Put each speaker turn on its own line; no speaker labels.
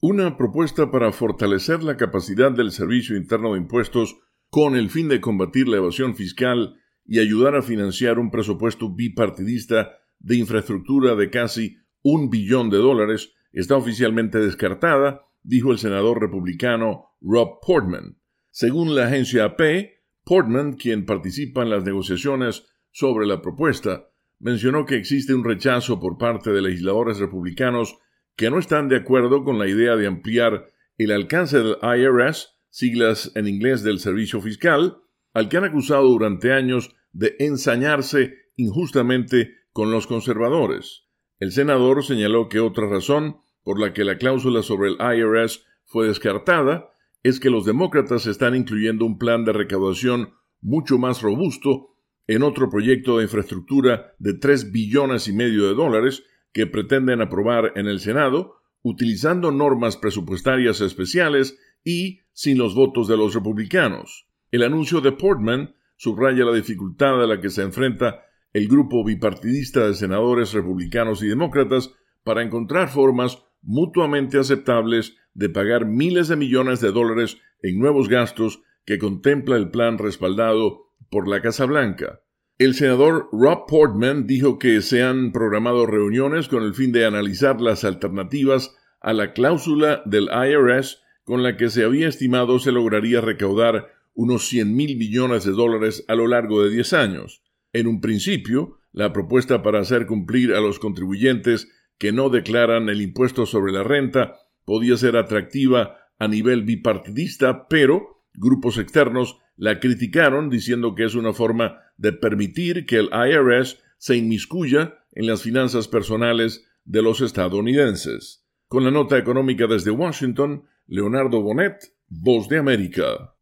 una propuesta para fortalecer la capacidad del Servicio Interno de Impuestos con el fin de combatir la evasión fiscal y ayudar a financiar un presupuesto bipartidista de infraestructura de casi un billón de dólares está oficialmente descartada, dijo el senador republicano Rob Portman. Según la agencia AP, Portman, quien participa en las negociaciones sobre la propuesta, mencionó que existe un rechazo por parte de legisladores republicanos que no están de acuerdo con la idea de ampliar el alcance del IRS, siglas en inglés del Servicio Fiscal, al que han acusado durante años de ensañarse injustamente con los conservadores. El senador señaló que otra razón por la que la cláusula sobre el IRS fue descartada es que los demócratas están incluyendo un plan de recaudación mucho más robusto en otro proyecto de infraestructura de 3 billones y medio de dólares que pretenden aprobar en el Senado, utilizando normas presupuestarias especiales y sin los votos de los republicanos. El anuncio de Portman subraya la dificultad a la que se enfrenta el grupo bipartidista de senadores republicanos y demócratas para encontrar formas mutuamente aceptables de pagar miles de millones de dólares en nuevos gastos que contempla el plan respaldado por la Casa Blanca. El senador Rob Portman dijo que se han programado reuniones con el fin de analizar las alternativas a la cláusula del IRS con la que se había estimado se lograría recaudar unos 100 mil millones de dólares a lo largo de 10 años. En un principio, la propuesta para hacer cumplir a los contribuyentes que no declaran el impuesto sobre la renta podía ser atractiva a nivel bipartidista, pero grupos externos la criticaron diciendo que es una forma de permitir que el IRS se inmiscuya en las finanzas personales de los estadounidenses. Con la nota económica desde Washington, Leonardo Bonet, Voz de América.